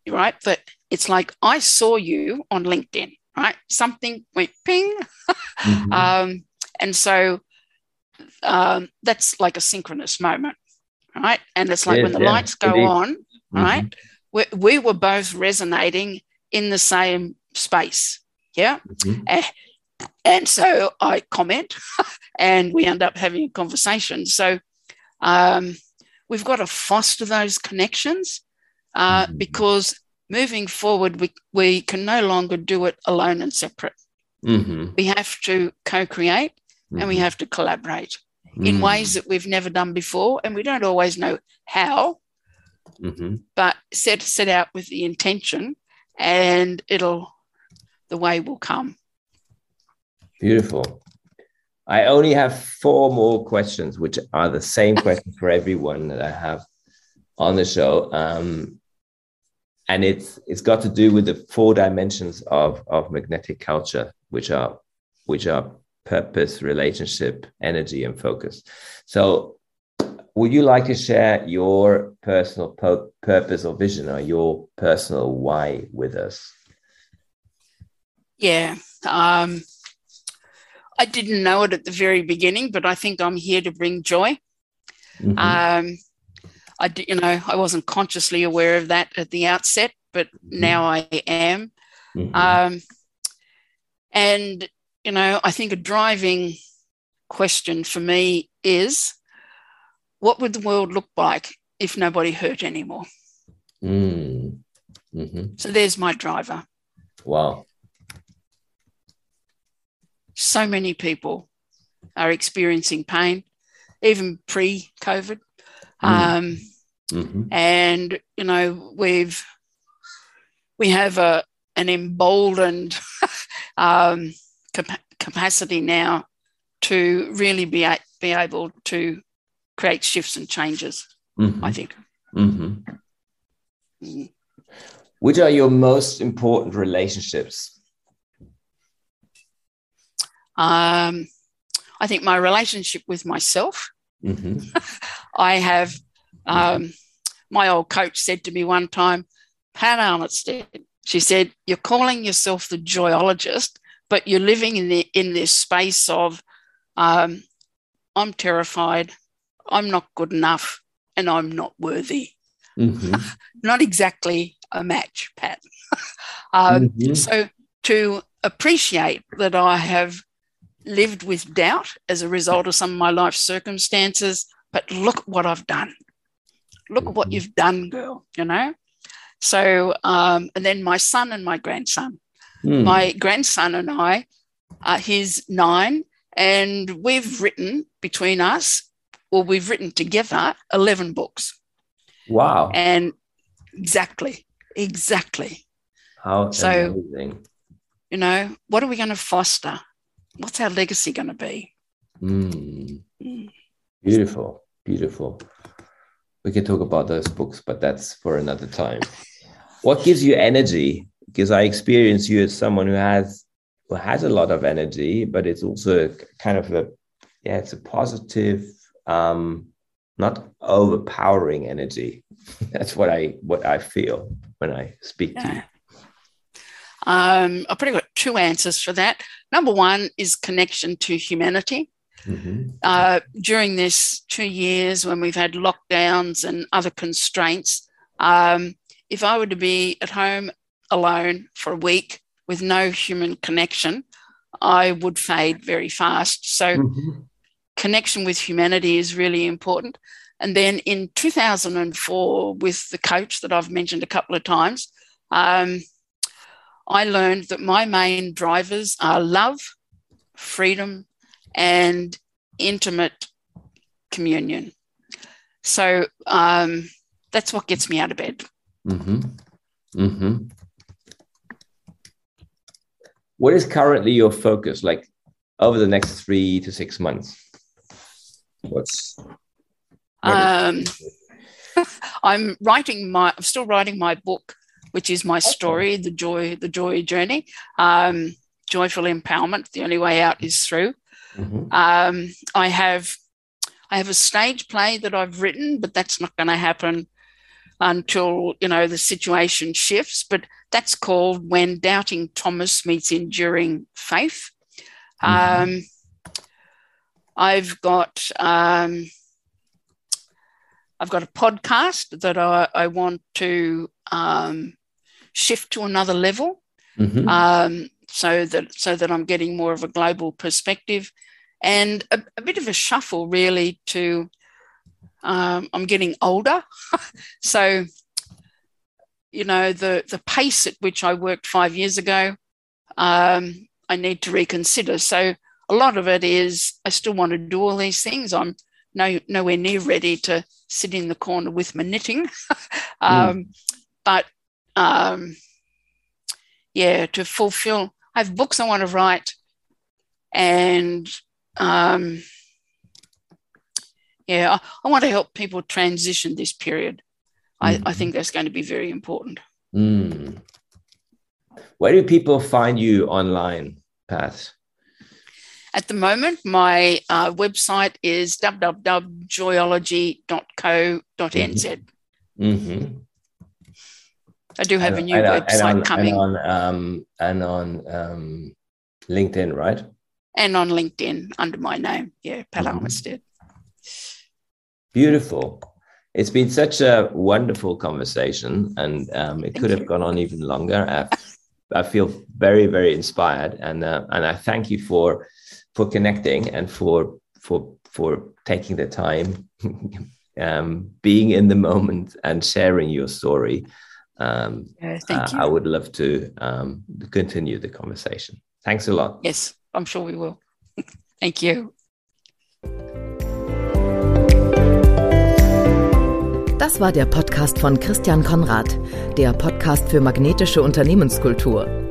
right? But it's like i saw you on linkedin right? Something went ping. Mhm. um, and so um, that's like a synchronous moment right? And it's like It when the yeah, lights go on right we, we were both resonating in the same space yeah Mhm. and so I comment and we end up having a conversation. So um, we've got to foster those connections uh, Mhm. because moving forward, we, we can no longer do it alone and separate. Mhm. We have to co create and we Mhm. have to collaborate in Mhm. ways that we've never done before. And we don't always know how, Mhm. but set, set out with the intention and it'll, the way will come. Beautiful. I only have four more questions, which are the same questions for everyone that I have on the show. Um, and it's it's got to do with the four dimensions of, of magnetic culture, which are which are purpose, relationship, energy, and focus. So would you like to share your personal po- purpose or vision or your personal why with us? Yeah. Um, I didn't know it at the very beginning, but I think I'm here to bring joy. Mhm. Um, I, you know, I wasn't consciously aware of that at the outset, but now I am. Mhm. Um, and you know, I think a driving question for me is, what would the world look like if nobody hurt anymore? Mm. Mhm. So there's my driver. Wow. So many people are experiencing pain, even pre-COVID. Um, Mhm. and you know we've we have a an emboldened um, capa- capacity now to really be a- be able to create shifts and changes. Mhm. I think. Mhm. Mm. Which are your most important relationships? Um, I think my relationship with myself. Mhm. I have. Um, my old coach said to me one time, Pat Arnstead, she said, "You're calling yourself the joyologist, but you're living in the in this space of, um, I'm terrified, I'm not good enough, and I'm not worthy." Mhm. Not exactly a match, Pat. um, Mhm. So to appreciate that I have lived with doubt as a result of some of my life circumstances, but look at what I've done. Look at what Mhm. you've done, girl, you know? So, um, and then my son and my grandson. Mm. My grandson and I, uh, he's nine, and we've written between us, or we've written together 11 books. wow. And exactly, exactly. How so- amazing. You know, what are we going to foster? What's our legacy going to be? Mm. Mm. Beautiful. Beautiful. We can talk about those books, but that's for another time. What gives you energy? Because I experience you as someone who has who has a lot of energy, but it's also kind of a yeah, it's a positive, um, not overpowering energy. That's what I what I feel when I speak yeah. to you. Um, I've probably got two answers for that. Number one is connection to humanity. Mm-hmm. Uh, during this two years when we've had lockdowns and other constraints, um, if I were to be at home alone for a week with no human connection, I would fade very fast. So, mm-hmm. Connection with humanity is really important. And then in 2004, with the coach that I've mentioned a couple of times, um, I learned that my main drivers are love, freedom, and intimate communion. So um, that's what gets me out of bed. Mm-hmm. Mm-hmm. What is currently your focus, like over the next three to six months? What's what um, I'm writing my. I'm still writing my book, which is my story, the joy, the joy journey. Um, joyful empowerment. The only way out is through. Mm-hmm. Um, I have I have a stage play that I've written, but that's not going to happen until you know the situation shifts. But that's called when doubting Thomas meets enduring faith. Mm-hmm. Um, I've got um, I've got a podcast that I, I want to um, shift to another level. Mm-hmm. Um, so that so that I'm getting more of a global perspective, and a, a bit of a shuffle really to. Um, I'm getting older, so you know the the pace at which I worked five years ago, um, I need to reconsider. So a lot of it is I still want to do all these things. I'm no nowhere near ready to sit in the corner with my knitting, um, mm. but um, yeah, to fulfill I have books I want to write, and um, yeah, I, I, want to help people transition this period. I, mm. I think that's going to be very important. Mm. Where do people find you online, Pat? At the moment, my uh, website is www.joyology.co.nz. Mm-hmm. I do have and, a new and, website and on, coming. And on, um, and on um, LinkedIn, right? And on LinkedIn under my name. Yeah, Pat mm-hmm. Armistead. Beautiful. It's been such a wonderful conversation, and um, it thank could you. have gone on even longer. I, I feel very, very inspired, and uh, and I thank you for for connecting and for for for taking the time, um, being in the moment, and sharing your story. Um, thank uh, you. I would love to um, continue the conversation. Thanks a lot. Yes, I'm sure we will. thank you. Das war der Podcast von Christian Konrad, der Podcast für magnetische Unternehmenskultur.